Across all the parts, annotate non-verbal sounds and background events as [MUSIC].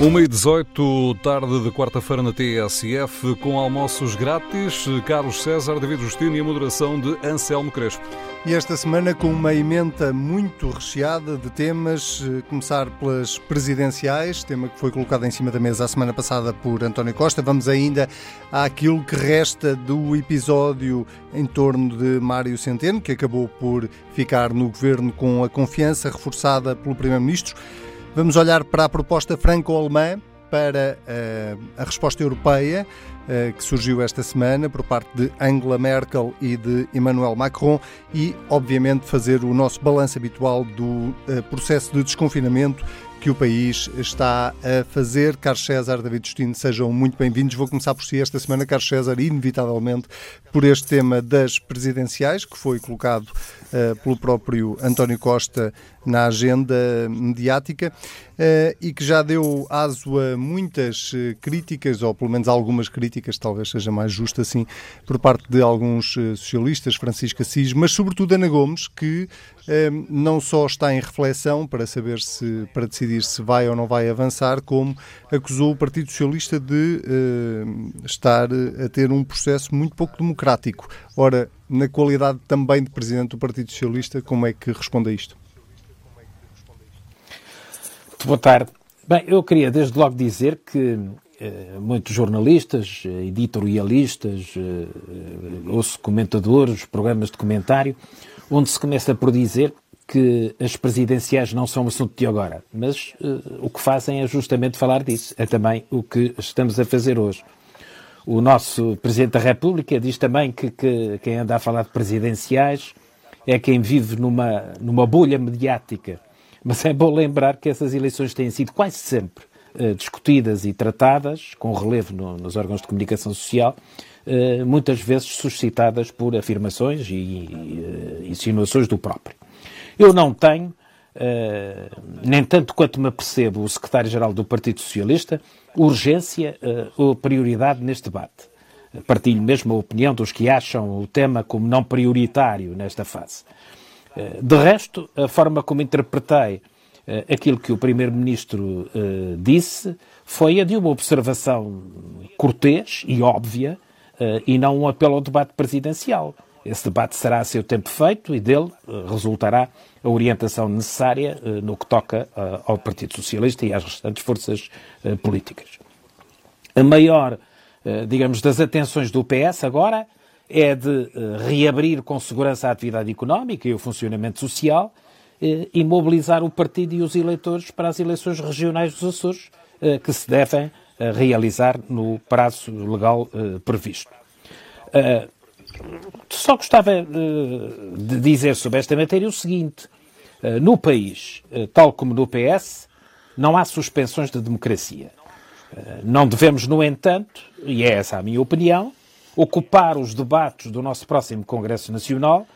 1 e 18, tarde de quarta-feira na TSF, com almoços grátis, Carlos César, David Justino e a moderação de Anselmo Crespo. E esta semana com uma emenda muito recheada de temas, começar pelas presidenciais, tema que foi colocado em cima da mesa a semana passada por António Costa. Vamos ainda àquilo que resta do episódio em torno de Mário Centeno, que acabou por ficar no governo com a confiança reforçada pelo Primeiro-Ministro. Vamos olhar para a proposta franco-alemã para uh, a resposta europeia uh, que surgiu esta semana por parte de Angela Merkel e de Emmanuel Macron e, obviamente, fazer o nosso balanço habitual do uh, processo de desconfinamento que o país está a fazer. Carlos César, David Justino, sejam muito bem-vindos. Vou começar por si esta semana, Carlos César, inevitavelmente por este tema das presidenciais, que foi colocado pelo próprio António Costa na agenda mediática uh, e que já deu aso a muitas uh, críticas, ou pelo menos algumas críticas, talvez seja mais justo assim, por parte de alguns socialistas, Francisco Assis, mas sobretudo Ana Gomes, que não só está em reflexão para saber se, para decidir se vai ou não vai avançar, como acusou o Partido Socialista de estar a ter um processo muito pouco democrático. Ora, na qualidade também de Presidente do Partido Socialista, como é que responde a isto? Boa tarde. Bem, eu queria desde logo dizer que eh, muitos jornalistas, eh, editorialistas, eh, ouço comentadores, programas de comentário, onde se começa por dizer que as presidenciais não são um assunto de agora, mas uh, o que fazem é justamente falar disso. É também o que estamos a fazer hoje. O nosso Presidente da República diz também que, que quem anda a falar de presidenciais é quem vive numa, numa bolha mediática. Mas é bom lembrar que essas eleições têm sido quase sempre uh, discutidas e tratadas, com relevo no, nos órgãos de comunicação social, uh, muitas vezes suscitadas por afirmações e, e uh, insinuações do próprio. Eu não tenho, nem tanto quanto me percebo o secretário-geral do Partido Socialista, urgência uh, ou prioridade neste debate. Partilho mesmo a opinião dos que acham o tema como não prioritário nesta fase. Uh, de resto, a forma como interpretei uh, aquilo que o Primeiro-Ministro disse foi a de uma observação cortês e óbvia e não um apelo ao debate presidencial. Esse debate será a seu tempo feito e dele resultará a orientação necessária uh, no que toca uh, ao Partido Socialista e às restantes forças políticas. A maior, digamos, das atenções do PS agora é de reabrir com segurança a atividade económica e o funcionamento social e mobilizar o partido e os eleitores para as eleições regionais dos Açores, que se devem realizar no prazo legal previsto. Só gostava eh, de dizer sobre esta matéria o seguinte: eh, no país, eh, tal como no PS, não há suspensões de democracia. Não devemos, no entanto, e é essa a minha opinião, ocupar os debates do nosso próximo Congresso Nacional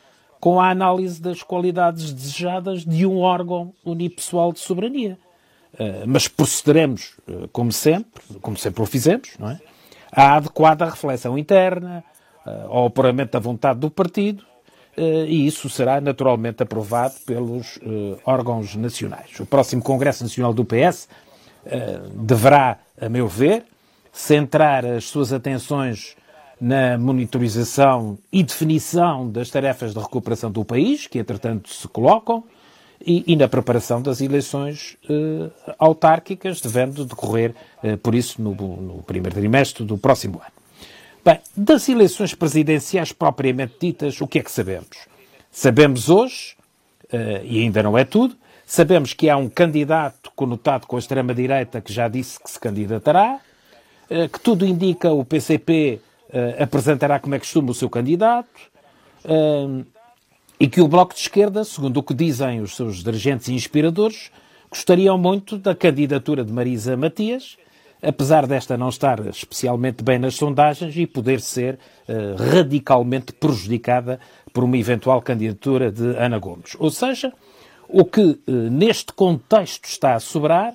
com a análise das qualidades desejadas de um órgão unipessoal de soberania. Mas procederemos, como sempre, como sempre o fizemos, não é? à adequada reflexão interna, ao apuramento da vontade do partido uh, e isso será naturalmente aprovado pelos uh, órgãos nacionais. O próximo Congresso Nacional do PS deverá, a meu ver, centrar as suas atenções na monitorização e definição das tarefas de recuperação do país, que entretanto se colocam, e, e na preparação das eleições uh, autárquicas, devendo decorrer, uh, por isso, no, no, primeiro trimestre do próximo ano. Bem, das eleições presidenciais propriamente ditas, o que é que sabemos? Sabemos hoje, uh, e ainda não é tudo, sabemos que há um candidato conotado com a extrema-direita que já disse que se candidatará, uh, que tudo indica o PCP eh, apresentará como é costume o seu candidato, e que o Bloco de Esquerda, segundo o que dizem os seus dirigentes e inspiradores, gostariam muito da candidatura de Marisa Matias, apesar desta não estar especialmente bem nas sondagens e poder ser uh, radicalmente prejudicada por uma eventual candidatura de Ana Gomes. Ou seja, o que uh, neste contexto está a sobrar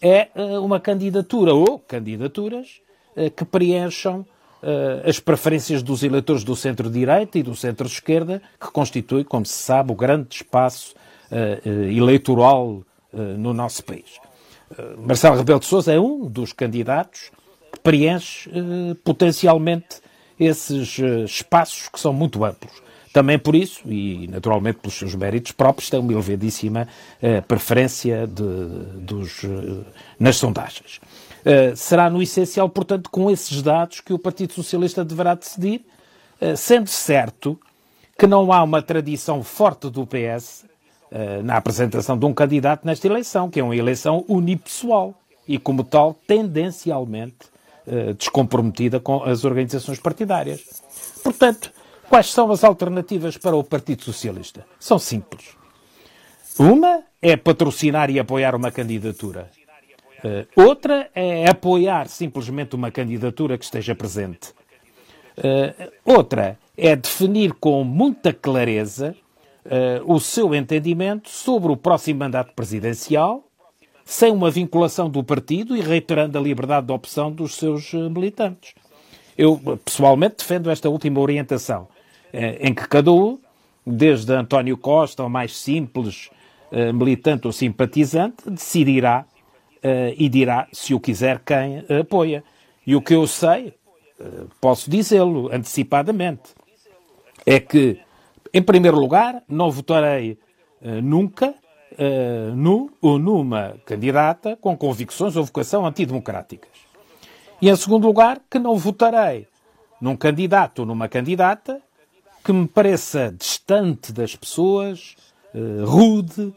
é uh, uma candidatura ou candidaturas que preencham as preferências dos eleitores do centro-direita e do centro-esquerda, que constitui, como se sabe, o grande espaço eleitoral no nosso país. Marcelo Rebelo de Sousa é um dos candidatos que preenche potencialmente esses espaços que são muito amplos. Também por isso, e naturalmente pelos seus méritos próprios, tem uma elevadíssima preferência de, dos, nas sondagens. será no essencial, portanto, com esses dados que o Partido Socialista deverá decidir, sendo certo que não há uma tradição forte do PS na apresentação de um candidato nesta eleição, que é uma eleição unipessoal e, como tal, tendencialmente uh, descomprometida com as organizações partidárias. Portanto, quais são as alternativas para o Partido Socialista? São simples. Uma é patrocinar e apoiar uma candidatura. Uh, outra é apoiar simplesmente uma candidatura que esteja presente. Outra é definir com muita clareza o seu entendimento sobre o próximo mandato presidencial, sem uma vinculação do partido e reiterando a liberdade de opção dos seus uh, militantes. Eu, pessoalmente, defendo esta última orientação, em que cada um, desde António Costa ao mais simples militante ou simpatizante, decidirá e dirá, se o quiser, quem apoia. E o que eu sei, posso dizê-lo antecipadamente, é que, em primeiro lugar, não votarei uh, nunca uh, no ou numa candidata com convicções ou vocação antidemocráticas. E, em segundo lugar, que não votarei num candidato ou numa candidata que me pareça distante das pessoas, uh, rude,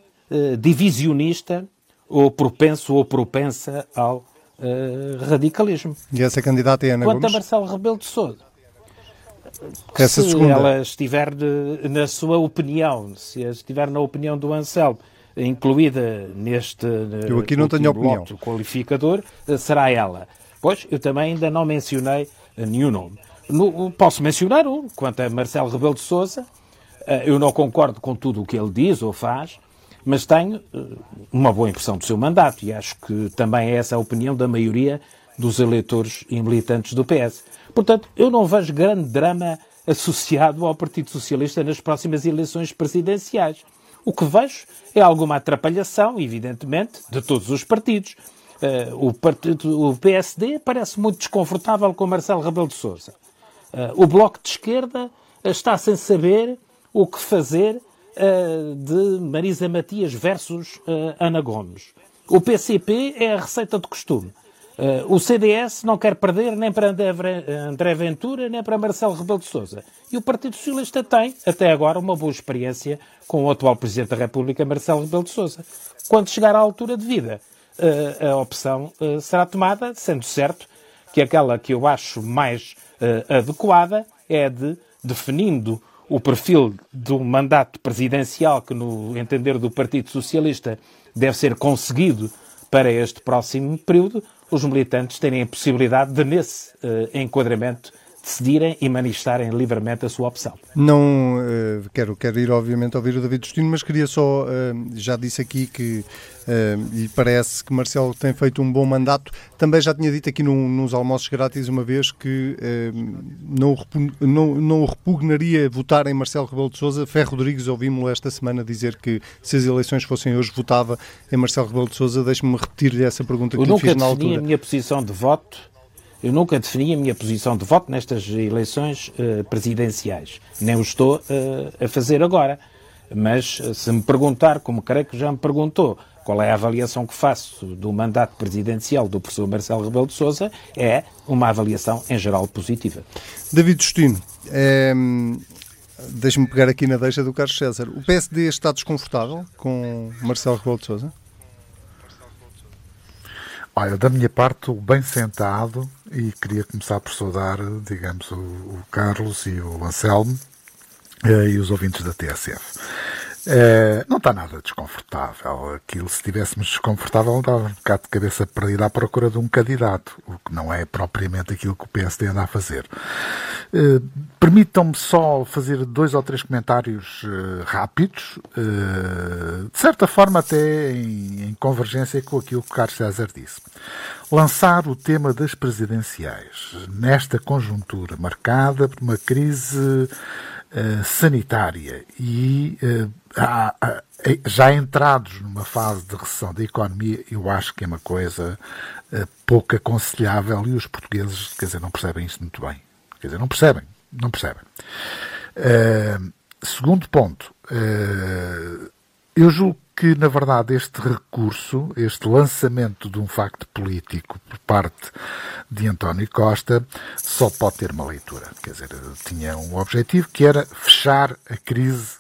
divisionista ou propenso ou propensa ao radicalismo. E essa candidata é Ana Quanto Gomes? a Marcelo Rebelo de Sousa, essa se segunda. ela estiver de, na sua opinião, se estiver na opinião do Anselmo, incluída neste eu aqui não tenho opinião. qualificador, será ela. Pois, eu também ainda não mencionei nenhum nome. No, posso mencionar um, quanto a Marcelo Rebelo de Sousa, eh, eu não concordo com tudo o que ele diz ou faz, mas tenho eh, uma boa impressão do seu mandato e acho que também é essa a opinião da maioria dos eleitores e militantes do PS. Portanto, eu não vejo grande drama associado ao Partido Socialista nas próximas eleições presidenciais. O que vejo é alguma atrapalhação, evidentemente, de todos os partidos. Uh, o, partido, o PSD parece muito desconfortável com Marcelo Rebelo de Sousa. Uh, o Bloco de Esquerda está sem saber o que fazer uh, de Marisa Matias versus Ana Gomes. O PCP é a receita de costume. Uh, o CDS não quer perder nem para André Ventura, nem para Marcelo Rebelo de Sousa. E o Partido Socialista tem, até agora, uma boa experiência com o atual Presidente da República, Marcelo Rebelo de Sousa. Quando chegar à altura de vida, uh, a opção uh, será tomada, sendo certo que aquela que eu acho mais adequada é de, definindo o perfil do mandato presidencial que, no entender do Partido Socialista, deve ser conseguido para este próximo período, os militantes terem a possibilidade de, nesse uh, enquadramento, decidirem e manifestarem livremente a sua opção. Não uh, quero, quero ir, obviamente, ouvir o David Justino, mas queria só, uh, já disse aqui que uh, e parece que Marcelo tem feito um bom mandato. Também já tinha dito aqui num, nos almoços grátis uma vez que não, não, não repugnaria votar em Marcelo Rebelo de Sousa. Ferro Rodrigues ouvimos-lo esta semana dizer que se as eleições fossem hoje votava em Marcelo Rebelo de Sousa. Deixe-me repetir-lhe essa pergunta que Eu lhe fiz na altura. Eu nunca a minha posição de voto eu nunca defini a minha posição de voto nestas eleições uh, presidenciais. Nem o estou uh, a fazer agora. Mas uh, se me perguntar, como creio que já me perguntou, qual é a avaliação que faço do mandato presidencial do professor Marcelo Rebelo de Sousa, é uma avaliação em geral positiva. David Justino, é, deixe-me pegar aqui na deixa do Carlos César. O PSD está desconfortável com Marcelo Rebelo de Sousa? Olha, da minha parte, bem sentado, e queria começar por saudar, digamos, o, o Carlos e o Anselmo eh, e os ouvintes da TSF. Eh, não está nada desconfortável. Aquilo, se estivéssemos desconfortável, estava um bocado de cabeça perdida à procura de um candidato, o que não é propriamente aquilo que o PSD anda a fazer. Eh, Permitam-me só fazer dois ou três comentários uh, rápidos, de certa forma até em, em, convergência com aquilo que o Carlos César disse. Lançar o tema das presidenciais nesta conjuntura marcada por uma crise uh, sanitária e já entrados numa fase de recessão da economia, eu acho que é uma coisa uh, pouco aconselhável e os portugueses, quer dizer, não percebem isso muito bem. Quer dizer, não percebem, não percebem. Uh, segundo ponto, uh, eu julgo que, na verdade, este recurso, este lançamento de um facto político por parte de António Costa, só pode ter uma leitura. Quer dizer, tinha um objetivo que era fechar a crise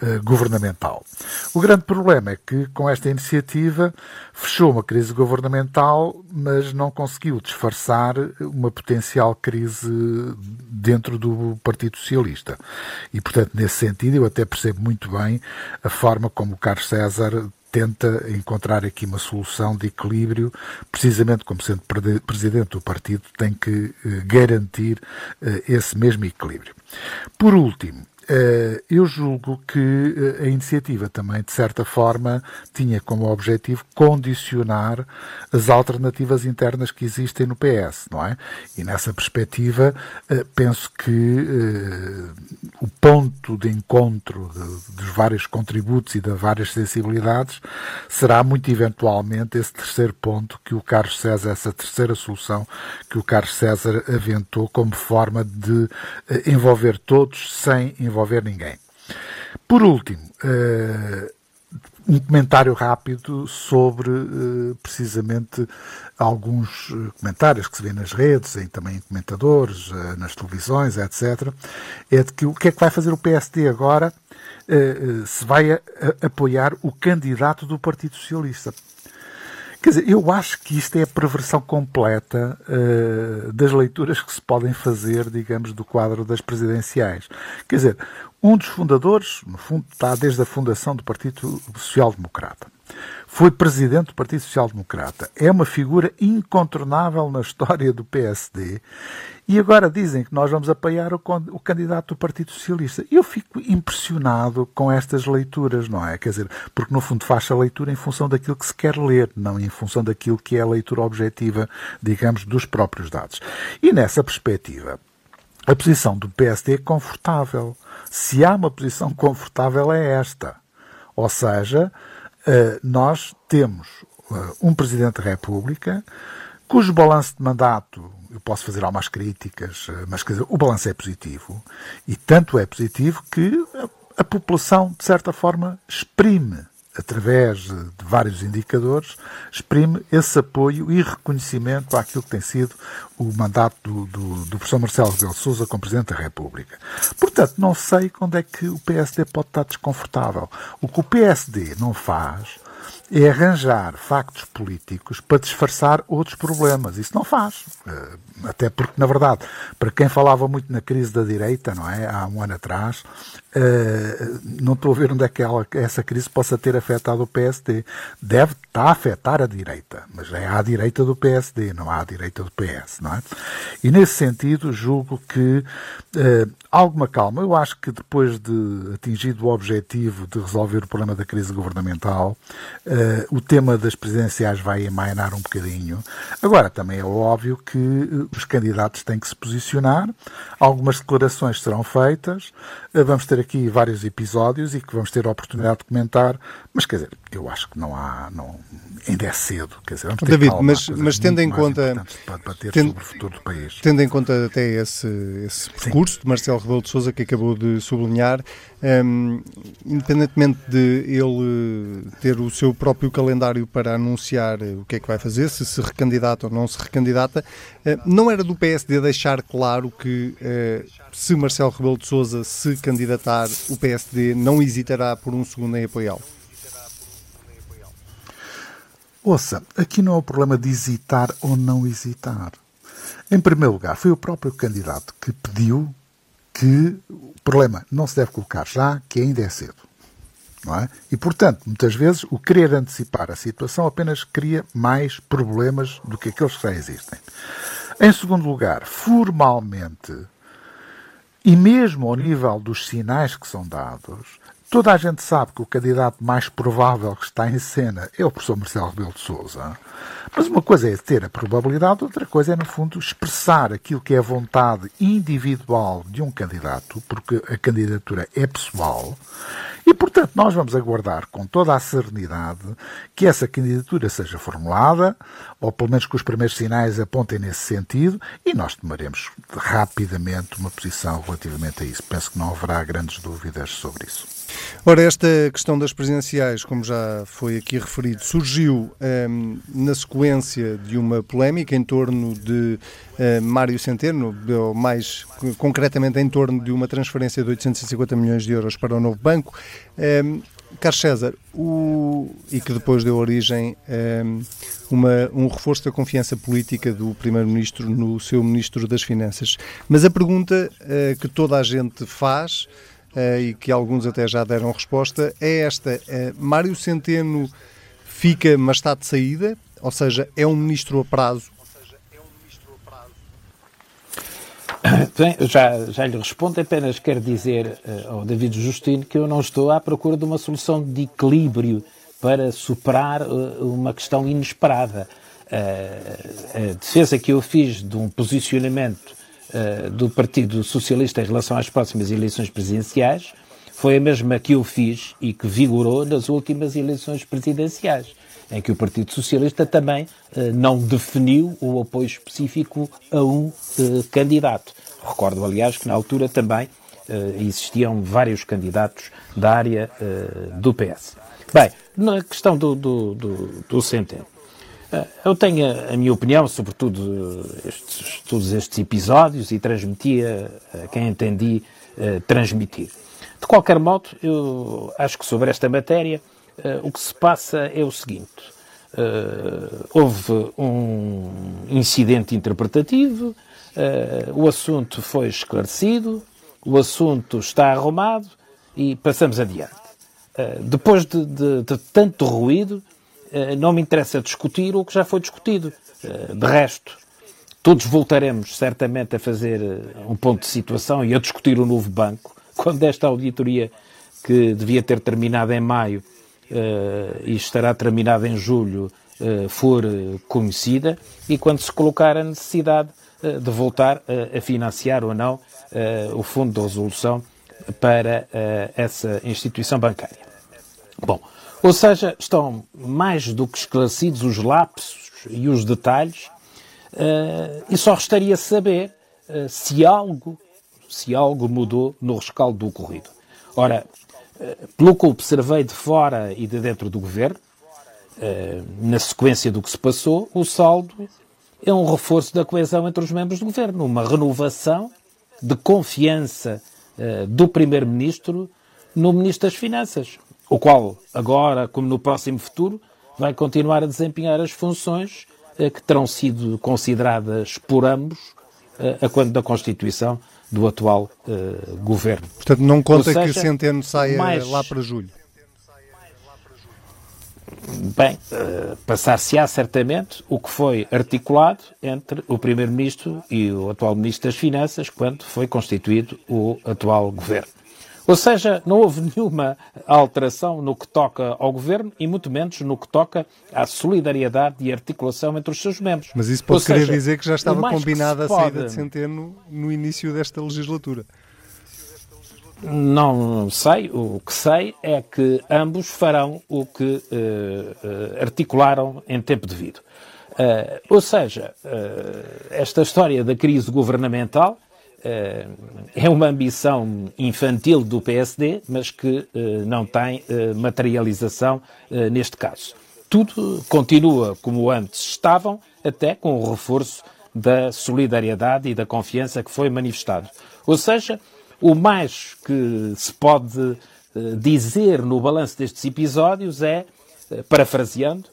eh, governamental. O grande problema é que, com esta iniciativa, fechou uma crise governamental, mas não conseguiu disfarçar uma potencial crise dentro do Partido Socialista. E, portanto, nesse sentido, eu até percebo muito bem a forma como o Carlos César tenta encontrar aqui uma solução de equilíbrio, precisamente como sendo presidente do partido, tem que eh, garantir eh, esse mesmo equilíbrio. Por último, eu julgo que eh, a iniciativa também, de certa forma, tinha como objetivo condicionar as alternativas internas que existem no PS, não é? E nessa perspectiva, eh, penso que o ponto de encontro dos vários contributos e das várias sensibilidades será muito eventualmente esse terceiro ponto que o Carlos César, essa terceira solução que o Carlos César aventou como forma de envolver todos sem envolver envolver ninguém. Por último, uh, um comentário rápido sobre uh, precisamente alguns uh, comentários que se vê nas redes, e também em comentadores, nas televisões, etc. É de que o que é que vai fazer o PSD agora se vai apoiar o candidato do Partido Socialista. Quer dizer, eu acho que isto é a perversão completa uh, das leituras que se podem fazer, digamos, do quadro das presidenciais. Quer dizer, um dos fundadores, no fundo, está desde a fundação do Partido Social Democrata. Foi presidente do Partido Social Democrata. É uma figura incontornável na história do PSD. E agora dizem que nós vamos apoiar o, o candidato do Partido Socialista. Eu fico impressionado com estas leituras, não é? Quer dizer, porque no fundo faz a leitura em função daquilo que se quer ler, não em função daquilo que é a leitura objetiva, digamos, dos próprios dados. E nessa perspectiva, a posição do PSD é confortável. Se há uma posição confortável, é esta. Ou seja, eh, nós temos eh, um Presidente da República cujo balanço de mandato, eu posso fazer algumas críticas, eh, mas dizer, o balanço é positivo. E tanto é positivo que a, população, de certa forma, exprime através de vários indicadores, exprime esse apoio e reconhecimento àquilo que tem sido o mandato do, do, do professor Marcelo Rebelo Sousa como Presidente da República. Portanto, não sei quando é que o PSD pode estar desconfortável. O que o PSD não faz é arranjar factos políticos para disfarçar outros problemas. Isso não faz. Eh, até porque, na verdade, para quem falava muito na crise da direita, não é? Há um ano atrás, eh, não estou a ver onde é que essa crise possa ter afetado o PSD. Deve estar a afetar a direita, mas é à direita do PSD, não à direita do PS, não é? E nesse sentido, julgo que uh, alguma calma. Eu acho que depois de atingido o objetivo de resolver o problema da crise governamental, uh, o tema das presidenciais vai emainar um bocadinho. Agora, também é óbvio que os candidatos têm que se posicionar, algumas declarações serão feitas, vamos ter aqui vários episódios e que vamos ter a oportunidade de comentar, mas quer dizer, eu acho que não há, não, ainda é cedo, quer dizer, vamos ter David, calma, mas, mas tendo em conta tendo, sobre o futuro do país. Tendo em conta até esse, esse percurso de Marcelo Rebelo de Sousa que acabou de sublinhar, um, independentemente de ele ter o seu próprio calendário para anunciar o que é que vai fazer, se se recandidata ou não se recandidata, uh, não era do PSD deixar claro que uh, se Marcelo Rebelo de Sousa se candidatar, o PSD não hesitará por um segundo em apoiá-lo? Ouça, aqui não é o problema de hesitar ou não hesitar. Em primeiro lugar, foi o próprio candidato que pediu que o problema não se deve colocar já, que ainda é cedo. É? E, portanto, muitas vezes o querer antecipar a situação apenas cria mais problemas do que aqueles que já existem. Em segundo lugar, formalmente, e mesmo ao nível dos sinais que são dados, Toda a gente sabe que o candidato mais provável que está em cena é o professor Marcelo Rebelo de Sousa. Mas uma coisa é ter a probabilidade, outra coisa é, no fundo, expressar aquilo que é a vontade individual de um candidato, porque a candidatura é pessoal, E, portanto, nós vamos aguardar com toda a serenidade que essa candidatura seja formulada, ou pelo menos que os primeiros sinais apontem nesse sentido, e nós tomaremos rapidamente uma posição relativamente a isso. Penso que não haverá grandes dúvidas sobre isso. Ora, esta questão das presidenciais, como já foi aqui referido, surgiu um, na sequência de uma polémica em torno de uh, Mário Centeno, mais concretamente em torno de uma transferência de 850 milhões de euros para o novo banco. Um, Carlos César, o, e que depois deu origem a um, um reforço da confiança política do Primeiro-Ministro no seu Ministro das Finanças. Mas a pergunta uh, que toda a gente faz uh, e que alguns até já deram resposta, é esta. Uh, Mário Centeno fica, mas está de saída? Ou seja, é um ministro a prazo? [COUGHS] Bem, já, já lhe respondo, apenas quero dizer uh, ao David Justino que eu não estou à procura de uma solução de equilíbrio para superar uh, uma questão inesperada. Uh, a defesa que eu fiz de um posicionamento do Partido Socialista em relação às próximas eleições presidenciais foi a mesma que eu fiz e que vigorou nas últimas eleições presidenciais, em que o Partido Socialista também uh, não definiu o apoio específico a um uh, candidato. Recordo, aliás, que na altura também existiam vários candidatos da área do PS. Bem, na questão do, do, do, do Centeno. Eh, eu tenho a, minha opinião sobre tudo estes, todos estes episódios e transmitia a quem entendi transmitir. De qualquer modo, eu acho que sobre esta matéria o que se passa é o seguinte. Uh, houve um incidente interpretativo, o assunto foi esclarecido, o assunto está arrumado e passamos adiante. depois de, de, de tanto ruído, eh, não me interessa discutir o que já foi discutido. Eh, de resto, todos voltaremos certamente a fazer eh, um ponto de situação e a discutir o novo banco, [LAUGHS] quando esta auditoria, que devia ter terminado em maio e estará terminada em julho, for conhecida e quando se colocar a necessidade de voltar a financiar ou não o Fundo de Resolução para essa instituição bancária. Bom, ou seja, estão mais do que esclarecidos os lapsos e os detalhes, e só restaria saber se algo, se algo mudou no rescaldo do ocorrido. Ora, pelo que observei de fora e de dentro do governo, na sequência do que se passou, o saldo é um reforço da coesão entre os membros do governo, uma renovação de confiança do primeiro-ministro no ministro das Finanças o qual agora, como no próximo futuro, vai continuar a desempenhar as funções eh, que terão sido consideradas por ambos eh, a quando da constituição do atual eh, governo. Portanto, não conta seja, que Centeno saia mais... lá para julho. Bem, uh, passar-se-á certamente o que foi articulado entre o Primeiro-Ministro e o atual Ministro das Finanças quando foi constituído o atual governo. Ou seja, não houve [LAUGHS] nenhuma alteração no que toca ao governo e muito menos no que toca à solidariedade e articulação entre os seus membros. Mas isso pode Ou querer seja, dizer que já estava combinada a saída de Centeno no início desta legislatura. Não sei. O que sei é que ambos farão o que uh, uh, articularam em tempo devido. Uh, ou seja, esta história da crise governamental eh, é uma ambição infantil do PSD, mas que eh, não tem eh, materialização neste caso. Tudo continua como antes estavam, até com o reforço da solidariedade e da confiança que foi manifestado. Ou seja, o mais que se pode dizer no balanço destes episódios é, parafraseando,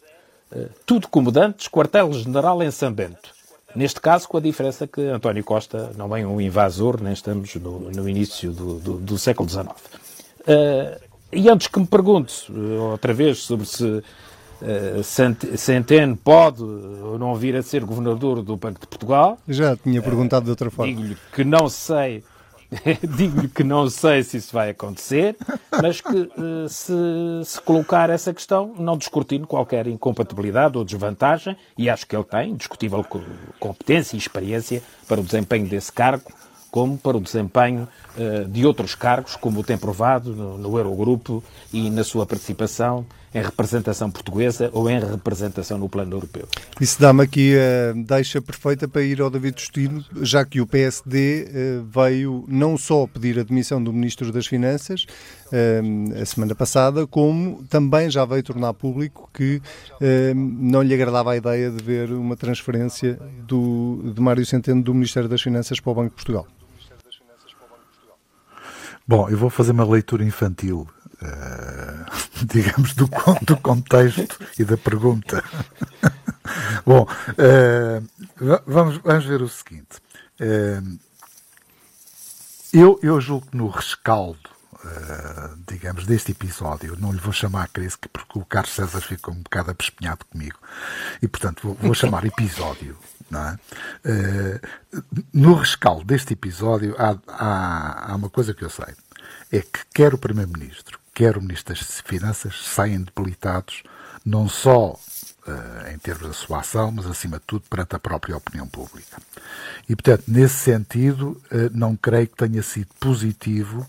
tudo como dantes, quartel-general em São Bento. Neste caso, com a diferença que António Costa não é um invasor, nem estamos no, no início do, do, do, século XIX. Uh, e antes que me pergunte eh, outra vez sobre se uh, Centeno pode ou não vir a ser governador do Banco de Portugal. Já tinha perguntado de outra forma. Digo-lhe que não sei [LAUGHS] Digo-lhe que não sei se isso vai acontecer, mas que uh, se, se, colocar essa questão, não descortino qualquer incompatibilidade ou desvantagem, e acho que ele tem discutível competência e experiência para o desempenho desse cargo, como para o desempenho de outros cargos, como tem provado no, Eurogrupo e na sua participação em representação portuguesa ou em representação no plano europeu. Isso dá-me aqui a deixa perfeita para ir ao David Justino, já que o PSD eh, veio não só pedir a demissão do Ministro das Finanças eh, a semana passada, como também já veio tornar público que eh, não lhe agradava a ideia de ver uma transferência do, de Mário Centeno do Ministério das Finanças para o Banco de Portugal. Bom, eu vou fazer uma leitura infantil uh, [LAUGHS] digamos, do, do contexto e da pergunta. [LAUGHS] Bom, uh, vamos, vamos ver o seguinte. Uh, eu, eu julgo que no rescaldo, uh, digamos, deste episódio, não lhe vou chamar crise, porque o Carlos César ficou um bocado apespinhado comigo, e portanto vou, vou chamar [LAUGHS] episódio. Não é? no rescaldo deste episódio há, há, há uma coisa que eu sei, é que quer o Primeiro-Ministro, quer o Ministro das Finanças saem debilitados, não só uh, em termos da sua ação, mas acima de tudo perante a própria opinião pública. E, portanto, nesse sentido, uh, não creio que tenha sido positivo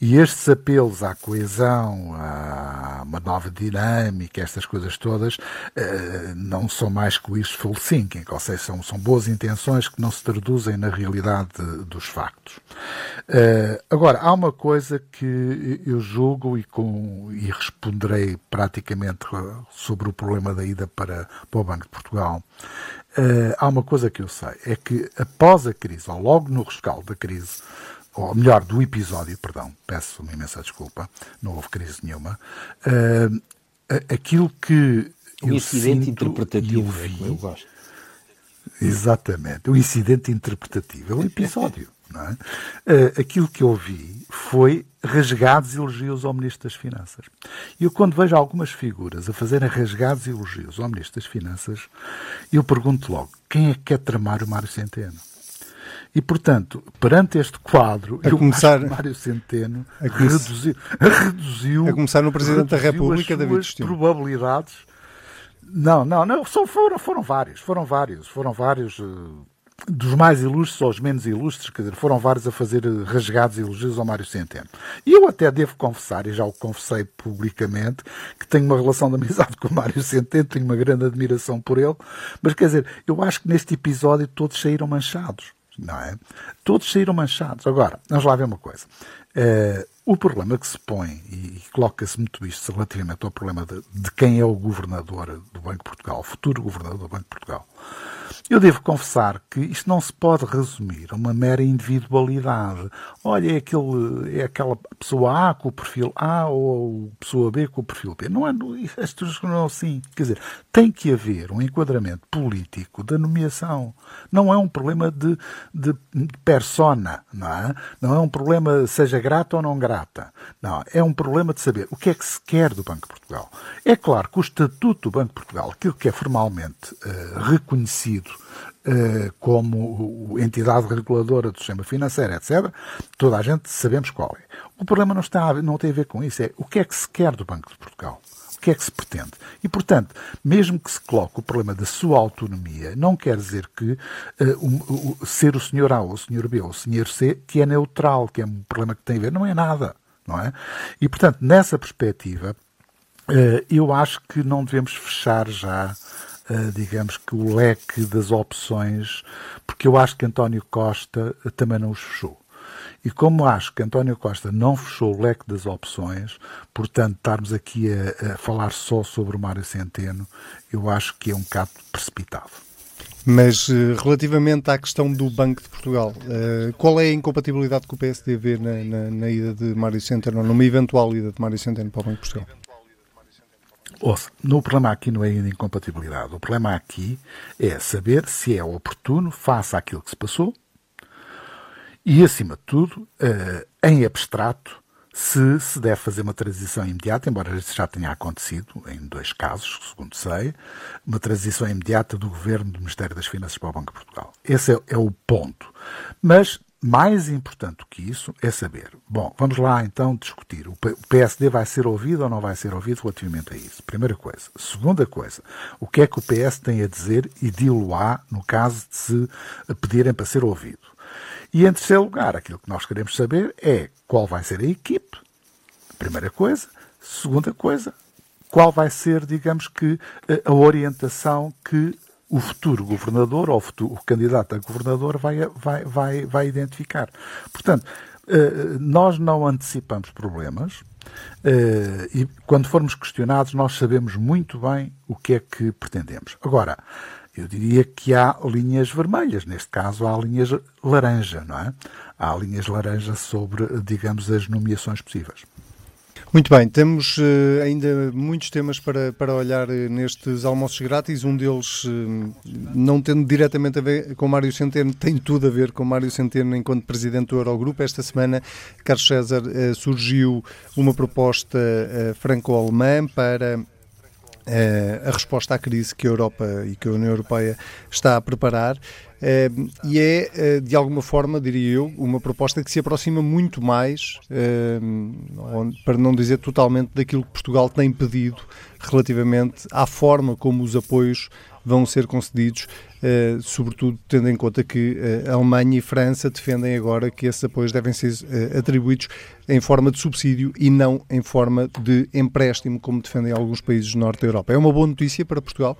e estes apelos à coesão, a uma nova dinâmica, estas coisas todas, eh, não são mais que wishful thinking, ou seja, são, são boas intenções que não se traduzem na realidade dos factos. Agora, há uma coisa que eu julgo e, com, e responderei praticamente sobre o problema da ida para, para o Banco de Portugal. Uh, há uma coisa que eu sei, é que após a crise, ou logo no rescaldo da crise, ou melhor, do episódio, perdão, peço uma imensa desculpa, não houve crise nenhuma, uh, aquilo que. Um eu incidente sinto, interpretativo, eu vi, é eu gosto. Exatamente, o um incidente interpretativo, é um episódio. É? Uh, aquilo que eu vi foi rasgados elogios ao Ministro das Finanças. E eu, quando vejo algumas figuras a fazerem rasgados elogios ao Ministro das Finanças, eu pergunto logo: quem é que quer tramar o Mário Centeno? E, portanto, perante este quadro, a começar, Mário Centeno a começar, reduziu, reduziu. A começar no Presidente da República, David Justino. probabilidades. Não, não, não. Foram, foram vários, foram vários, foram vários. Uh, dos mais ilustres aos menos ilustres, quer dizer, foram vários a fazer eh, rasgados elogios ao Mário Centeno. E eu até devo confessar, e já o confessei publicamente, que tenho uma relação de amizade [LAUGHS] com o Mário Centeno, tenho uma grande admiração por ele, mas quer dizer, eu acho que neste episódio todos saíram manchados não é? Todos saíram manchados. Agora, vamos lá ver uma coisa. Uh, o problema que se põe, e, coloca-se muito isto relativamente ao problema de, de, quem é o governador do Banco de Portugal, o futuro governador do Banco de Portugal, eu devo confessar que isto não se pode resumir a uma mera individualidade. Olha, é, aquele, é aquela pessoa A com o perfil A ou a pessoa B com o perfil B. Não é, as coisas não é assim. Quer dizer, tem que haver um enquadramento político da nomeação. Não é um problema de, de, persona, não é? Não é um problema seja grata ou não grata. Não, é um problema de saber o que é que se quer do Banco de Portugal. É claro que o Estatuto do Banco de Portugal, aquilo que é formalmente uh, reconhecido uh, como entidade reguladora do sistema financeiro, etc., toda a gente sabemos qual é. O problema não, está, não tem a ver com isso, é o que é que se quer do Banco de Portugal que é que se pretende. E, portanto, mesmo que se coloque o problema da sua autonomia, não quer dizer que uh, o, ser o senhor A ou o senhor B ou o senhor C que é neutral, que é um problema que tem a ver, não é nada. Não é? E, portanto, nessa perspectiva, uh, eu acho que não devemos fechar já Uh, digamos que o leque das opções, porque eu acho que António Costa também não os fechou. E como acho que António Costa não fechou o leque das opções, portanto, estarmos aqui a, a falar só sobre o Mário Centeno, eu acho que é um bocado precipitado. Mas eh, relativamente à questão do Banco de Portugal, uh, qual é a incompatibilidade que o PSD vê na, na, na, ida de Mário Centeno, ou numa eventual ida de Mário Centeno para o Banco de Portugal? Ouça, no problema aqui não é a incompatibilidade. O problema aqui é saber se é oportuno face àquilo que se passou e, acima de tudo, uh, em abstrato, se se deve fazer uma transição imediata, embora isso já tenha acontecido em dois casos, segundo sei, uma transição imediata do governo do Ministério das Finanças para o Banco de Portugal. Esse é, é o ponto. Mas mais importante do que isso é saber. Bom, vamos lá então discutir. O PSD vai ser ouvido ou não vai ser ouvido relativamente a isso? Primeira coisa. Segunda coisa, o que é que o PS tem a dizer e dilo-á no caso de se pedirem para ser ouvido? E em terceiro lugar, aquilo que nós queremos saber é qual vai ser a equipe, primeira coisa. Segunda coisa, qual vai ser, digamos que, a orientação que o futuro governador ou o, futuro, o candidato a governador vai, vai, vai, vai identificar. Portanto, eh, nós não antecipamos problemas eh, e quando formos questionados nós sabemos muito bem o que é que pretendemos. Agora, eu diria que há linhas vermelhas, neste caso há linhas laranja, não é? Há linhas laranja sobre, digamos, as nomeações possíveis. Muito bem, temos uh, ainda muitos temas para, para olhar uh, nestes almoços grátis. Um deles, uh, não tendo diretamente a ver com Mário Centeno, tem tudo a ver com Mário Centeno enquanto presidente do Eurogrupo. Esta semana, Carlos César, surgiu uma proposta franco-alemã para a resposta à crise que a Europa e que a União Europeia está a preparar. Uh, e é, uh, de alguma forma, diria eu, uma proposta que se aproxima muito mais, para não dizer totalmente, daquilo que Portugal tem pedido relativamente à forma como os apoios vão ser concedidos, sobretudo tendo em conta que a Alemanha e França defendem agora que esses apoios devem ser atribuídos em forma de subsídio e não em forma de empréstimo, como defendem alguns países do norte da Europa. É uma boa notícia para Portugal?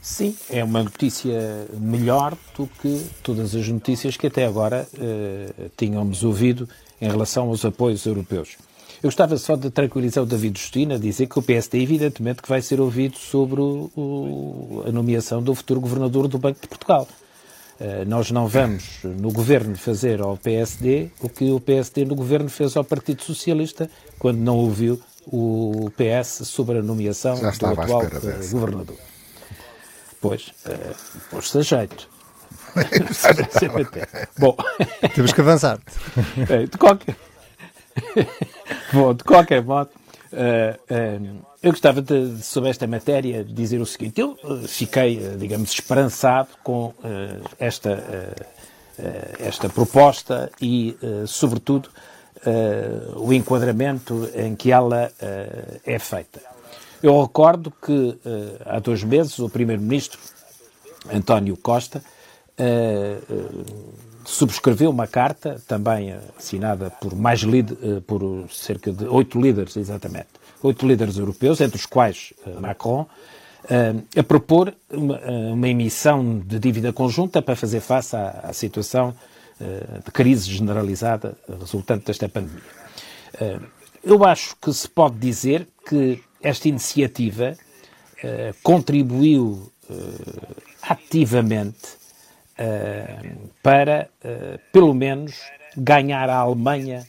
Sim, é uma notícia melhor do que todas as notícias que até agora uh, tínhamos ouvido em relação aos apoios europeus. Eu gostava só de tranquilizar o David Justina, dizer que o PSD, evidentemente, que vai ser ouvido sobre o, o, a nomeação do futuro governador do Banco de Portugal. Uh, nós não vamos, no governo, fazer ao PSD o que o PSD no governo fez ao Partido Socialista quando não ouviu o PS sobre a nomeação do atual uh, governador. Pois, uh, pôs-se a jeito. Bom, temos que avançar. [LAUGHS] Eh, de qualquer, Bom, de qualquer modo, uh, uh, eu gostava de, sobre esta matéria, dizer o seguinte: eu uh, fiquei, digamos, esperançado com esta, esta proposta e, sobretudo, o enquadramento em que ela é feita. Eu recordo que há dois meses o Primeiro-Ministro, António Costa, uh, subscreveu uma carta, também assinada por mais por cerca de oito líderes, exatamente, oito líderes europeus, entre os quais Macron, a propor uma, emissão de dívida conjunta para fazer face à, à situação de crise generalizada resultante desta pandemia. Eu acho que se pode dizer que esta iniciativa contribuiu ativamente uh, para, pelo menos, ganhar a Alemanha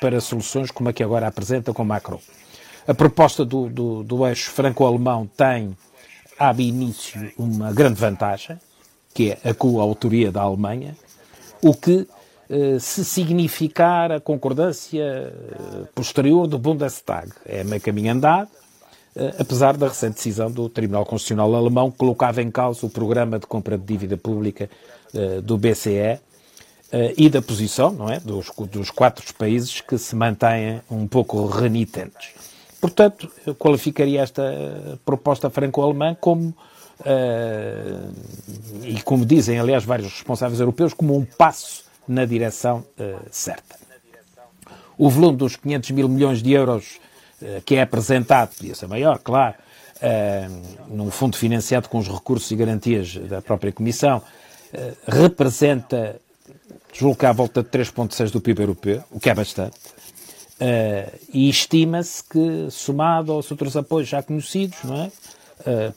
para soluções como a que agora apresenta com Macron. A proposta do, do, do eixo franco-alemão tem, ab início, uma grande vantagem, que é a coautoria da Alemanha, o que se significar a concordância posterior do Bundestag. É meio caminho andado, apesar da recente decisão do Tribunal Constitucional Alemão que colocava em causa o programa de compra de dívida pública do BCE e da posição não é, dos, dos quatro países que se mantêm um pouco renitentes. Portanto, eu qualificaria esta proposta franco-alemã como Uh, e como dizem, aliás, vários responsáveis europeus, como um passo na direção uh, certa. O volume dos 500 mil milhões de euros que é apresentado, podia ser maior, claro, uh, num fundo financiado com os recursos e garantias da própria Comissão, representa, julgo que à volta de 3,6% do PIB europeu, o que é bastante. e estima-se que, somado aos outros apoios já conhecidos, não é?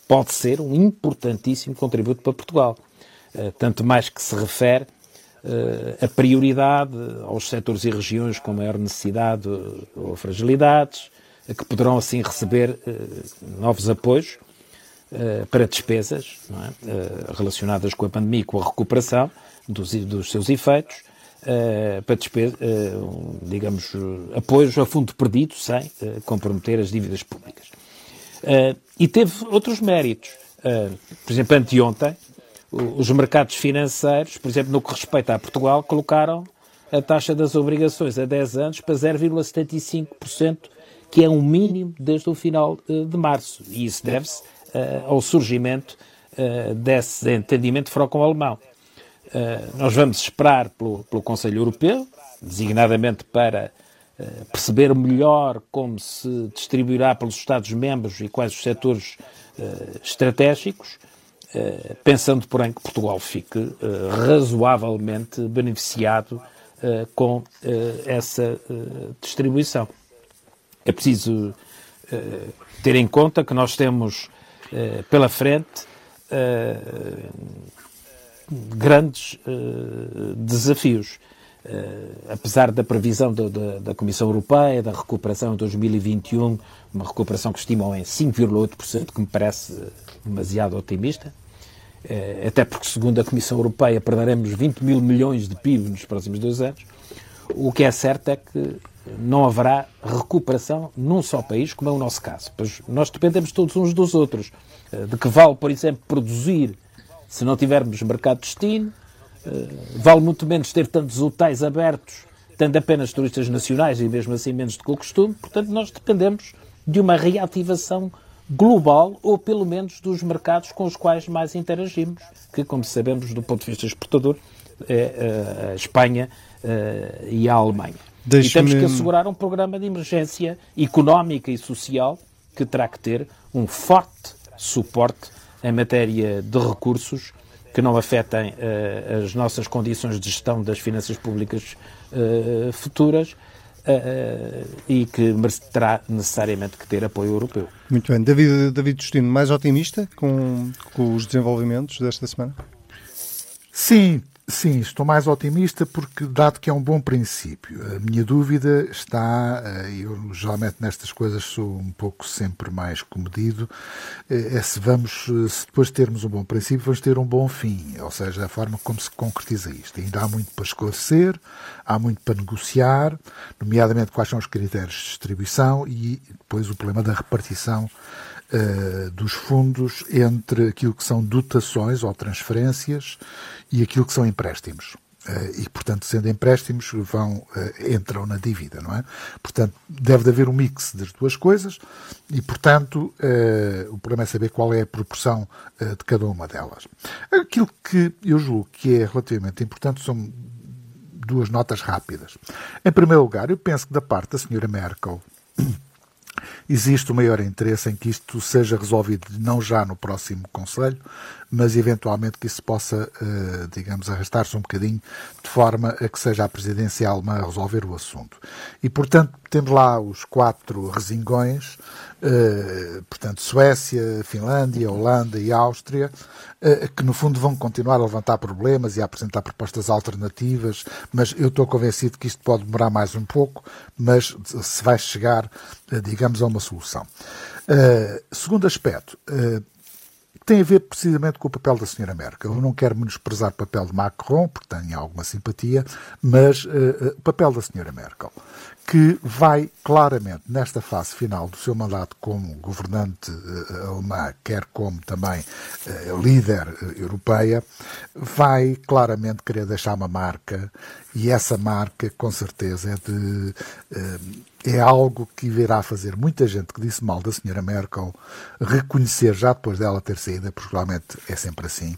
pode ser um importantíssimo contributo para Portugal. tanto mais que se refere a prioridade aos setores e regiões com maior necessidade ou fragilidades, que poderão assim receber eh, novos apoios eh, para despesas é? Eh, relacionadas com a pandemia e com a recuperação dos, dos seus efeitos, para despesa, digamos, apoios a fundo perdido sem comprometer as dívidas públicas. E teve outros méritos. Por exemplo, anteontem, os mercados financeiros, por exemplo, no que respeita a Portugal, colocaram a taxa das obrigações a 10 anos para 0,75%, que é um mínimo desde o final eh, de março. E isso deve-se uh, ao surgimento uh, desse entendimento franco-alemão. nós vamos esperar pelo, pelo Conselho Europeu, designadamente para perceber melhor como se distribuirá pelos Estados-membros e quais os setores estratégicos, pensando, porém, que Portugal fique razoavelmente beneficiado com essa distribuição. É preciso ter em conta que nós temos pela frente grandes desafios. Uh, apesar da previsão do, da, da, Comissão Europeia, da recuperação em 2021, uma recuperação que estimam em 5,8%, que me parece demasiado otimista, uh, até porque, segundo a Comissão Europeia, perderemos 20 mil milhões de PIB nos próximos dois anos. O que é certo é que não haverá recuperação num só país, como é o nosso caso. Pois nós dependemos todos uns dos outros. Uh, de que vale, por exemplo, produzir se não tivermos mercado de destino? Eh, vale muito menos ter tantos hotéis abertos, tendo apenas turistas nacionais e mesmo assim menos do que o costume. Portanto, nós dependemos de uma reativação global ou pelo menos dos mercados com os quais mais interagimos, que, como sabemos, do ponto de vista exportador, é eh, a Espanha eh, e a Alemanha. E temos que assegurar um programa de emergência económica e social que terá que ter um forte suporte em matéria de recursos que não afetem uh, as nossas condições de gestão das finanças públicas uh, futuras uh, e que terá necessariamente que ter apoio europeu. Muito bem. David, David Justino, mais otimista com, com os desenvolvimentos desta semana? Sim, Sim, estou mais otimista porque, dado que é um bom princípio, a minha dúvida está, eh, eu geralmente nestas coisas sou um pouco sempre mais comedido, eh, é se vamos, eh, se depois de termos um bom princípio, vamos ter um bom fim, ou seja, a forma como se concretiza isto. Ainda há muito para esclarecer, há muito para negociar, nomeadamente quais são os critérios de distribuição e depois o problema da repartição uh, dos fundos entre aquilo que são dotações ou transferências e aquilo que são empréstimos. Uh, e, portanto, sendo empréstimos, vão, uh, entram na dívida, não é? Portanto, deve haver um mix das duas coisas e, portanto, uh, o problema é saber qual é a proporção de cada uma delas. Aquilo que eu julgo que é relativamente importante são duas notas rápidas. Em primeiro lugar, eu penso que da parte da senhora Merkel existe o maior interesse em que isto seja resolvido não já no próximo Conselho, mas eventualmente que isso possa, eh, digamos, arrastar-se um bocadinho de forma a que seja a presidência alemã a resolver o assunto. E, portanto, temos lá os quatro resingões, eh, portanto, Suécia, Finlândia, Holanda e Áustria, eh, que no fundo vão continuar a levantar problemas e a apresentar propostas alternativas, mas eu estou convencido que isto pode demorar mais um pouco, mas se vai chegar, digamos, a uma solução. segundo aspecto, tem a ver precisamente com o papel da senhora Merkel. Eu não quero menosprezar o papel de Macron, porque tenho alguma simpatia, mas uh, o papel da senhora Merkel que vai claramente, nesta fase final do seu mandato como governante uh, alemã, quer como também uh, líder europeia, vai claramente querer deixar uma marca e essa marca, com certeza, é de. É algo que irá fazer muita gente que disse mal da senhora Merkel reconhecer, já depois dela ter saído, porque realmente é sempre assim,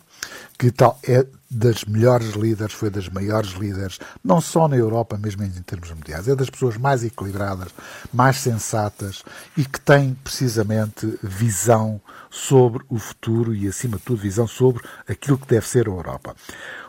que tal é das melhores líderes, foi das maiores líderes, não só na Europa, mesmo em termos mundiais. É das pessoas mais equilibradas, mais sensatas e que têm precisamente visão sobre o futuro e, acima de tudo, visão sobre aquilo que deve ser a Europa.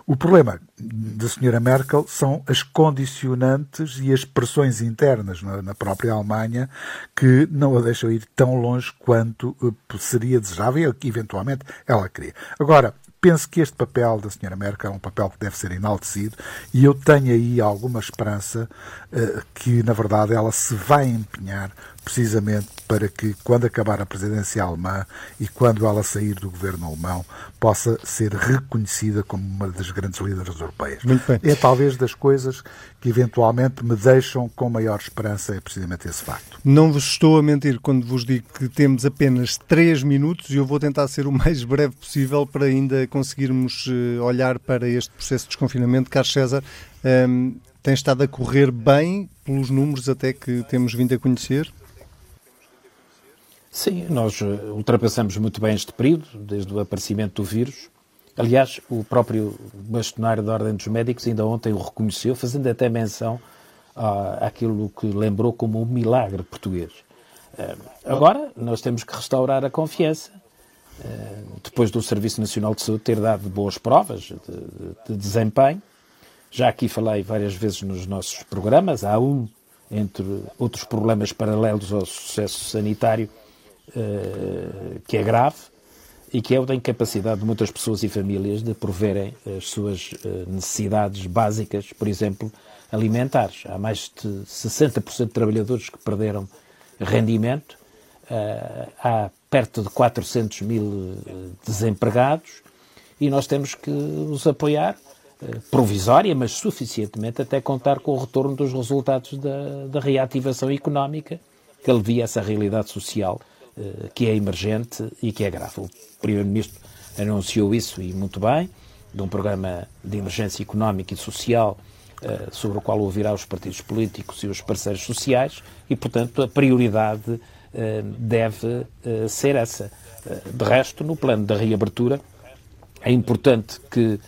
O problema da senhora Merkel são as condicionantes e as pressões internas na, própria Alemanha que não a deixam ir tão longe quanto eh, seria desejável e que eventualmente ela queria. Agora, penso que este papel da senhora Merkel é um papel que deve ser enaltecido e eu tenho aí alguma esperança uh, que, na verdade, ela se vai empenhar precisamente para que, quando acabar a presidência alemã e quando ela sair do governo alemão, possa ser reconhecida como uma das grandes líderes europeias. É talvez das coisas que eventualmente me deixam com maior esperança, é precisamente esse facto. Não vos estou a mentir quando vos digo que temos apenas três minutos e eu vou tentar ser o mais breve possível para ainda conseguirmos eh, olhar para este processo de desconfinamento. Carlos César, um, ehm, tem estado a correr bem pelos números até que temos vindo a conhecer? Sim, nós eh, ultrapassamos muito bem este período, desde o aparecimento do vírus, Aliás, o próprio bastonário da Ordem dos Médicos ainda ontem o reconheceu, fazendo até menção àquilo que lembrou como um milagre português. Eh, agora, nós temos que restaurar a confiança. Eh, depois do Serviço Nacional de Saúde ter dado boas provas de, de desempenho, já aqui falei várias vezes nos nossos programas, há um, entre outros problemas paralelos ao sucesso sanitário, eh, que é grave, e que é o da incapacidade de muitas pessoas e famílias de proverem as suas eh, necessidades básicas, por exemplo, alimentares. Há mais de 60% de trabalhadores que perderam rendimento, eh, há perto de 400 mil desempregados e nós temos que os apoiar provisória, mas suficientemente até contar com o retorno dos resultados da, da reativação económica que alivia essa realidade social que é emergente e que é grave. O Primeiro-Ministro anunciou isso e muito bem, de um programa de emergência económica e social eh, sobre o qual ouvirá os partidos políticos e os parceiros sociais e, portanto, a prioridade eh, deve ser essa. De resto, no plano da reabertura, é importante que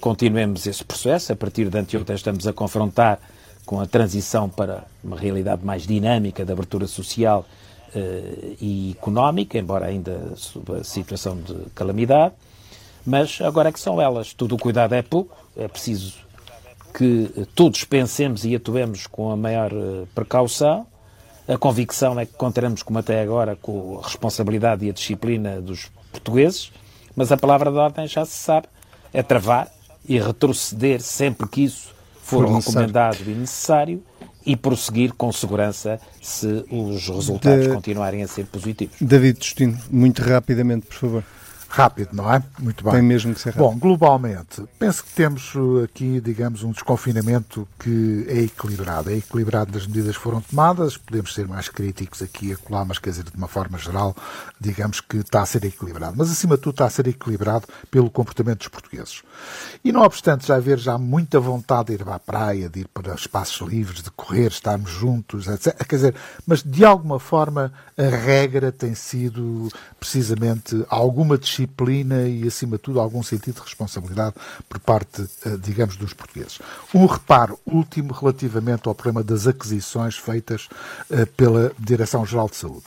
continuemos esse processo. A partir de anteontem estamos a confrontar com a transição para uma realidade mais dinâmica de abertura social e económica, embora ainda sob a situação de calamidade, mas agora é que são elas. Tudo o cuidado é pouco, é preciso que todos pensemos e atuemos com a maior uh, precaução. A convicção é que contaremos, como até agora, com a responsabilidade e a disciplina dos portugueses, mas a palavra de ordem já se sabe, é travar e retroceder sempre que isso for, for recomendado e necessário e prosseguir com segurança se os resultados continuarem a ser positivos. David Destino, muito rapidamente, por favor rápido, não é? Muito bem. Tem mesmo que ser rápido. Bom, globalmente, penso que temos uh, aqui, digamos, um desconfinamento que é equilibrado. É equilibrado das medidas que foram tomadas, podemos ser mais críticos aqui e acolá, mas quer dizer, de uma forma geral, digamos que está a ser equilibrado. Mas, acima de tudo, está a ser equilibrado pelo comportamento dos portugueses. E, não obstante já haver já muita vontade de ir para a praia, de ir para espaços livres, de correr, estarmos juntos, etc. Quer dizer, mas, de alguma forma, a regra tem sido, precisamente, alguma disciplina disciplina e, acima de tudo, algum sentido de responsabilidade por parte, eh, digamos, dos portugueses. Um reparo último relativamente ao problema das aquisições feitas eh, pela Direção-Geral de Saúde.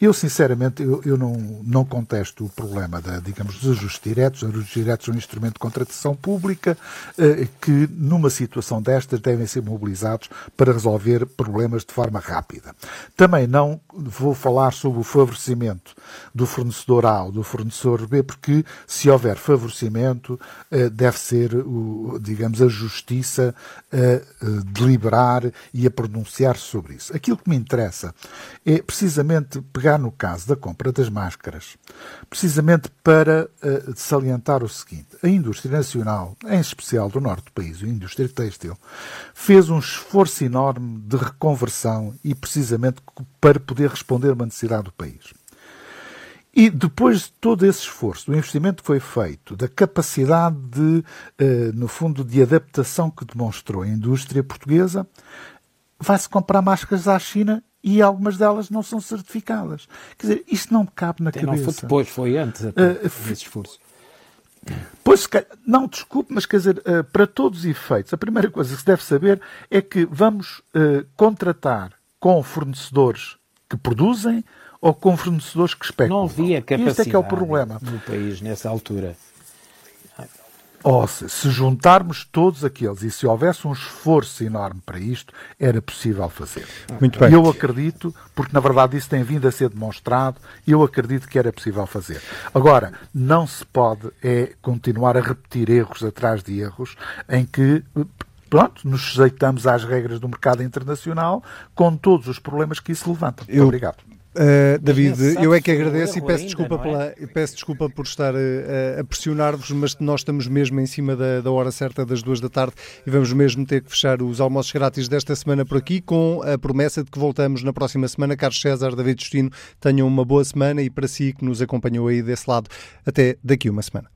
Eu, sinceramente, eu, eu, não, não contesto o problema, da, digamos, dos ajustes diretos. Os ajustes diretos são um instrumento de contratação pública eh, que, numa situação destas, devem ser mobilizados para resolver problemas de forma rápida. Também não vou falar sobre o favorecimento do fornecedor A ou do fornecedor B, porque se houver favorecimento, eh, deve ser, digamos, a justiça a deliberar e a pronunciar sobre isso. Aquilo que me interessa é precisamente pegar no caso da compra das máscaras, precisamente para salientar o seguinte: a indústria nacional, em especial do norte do país, a indústria têxtil, fez um esforço enorme de reconversão e precisamente para poder responder uma necessidade do país. E depois de todo esse esforço, do investimento que foi feito, da capacidade de, eh, no fundo, de adaptação que demonstrou a indústria portuguesa, vai-se comprar máscaras à China e algumas delas não são certificadas. Quer dizer, isto não cabe na Até cabeça. Não foi depois, foi antes até, uh, esse esforço. Pois, não, desculpe, mas quer dizer, uh, para todos os efeitos, a primeira coisa que se deve saber é que vamos contratar com fornecedores que produzem ou com fornecedores que especulam. Não havia capacidade Este é que é o problema. no país nessa altura. Ou se, se juntarmos todos aqueles e se houvesse um esforço enorme para isto, era possível fazer. Muito bem. Eu acredito, porque na verdade isso tem vindo a ser demonstrado, eu acredito que era possível fazer. Agora, não se pode é continuar a repetir erros atrás de erros em que pronto, nos sujeitamos às regras do mercado internacional com todos os problemas que isso levanta. Muito eu, obrigado. Uh, David, eu é que agradeço e peço desculpa, pela, é? peço desculpa por estar uh, a pressionar-vos, mas nós estamos mesmo em cima da, da, hora certa das duas da tarde e vamos mesmo ter que fechar os almoços grátis desta semana por aqui com a promessa de que voltamos na próxima semana. Carlos César, David Justino, tenham uma boa semana e para si que nos acompanhou aí desse lado, até daqui uma semana.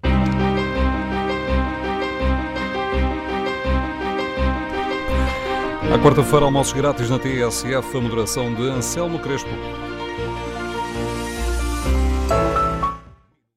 À quarta-feira, almoços grátis na TSF, a moderação de Anselmo Crespo.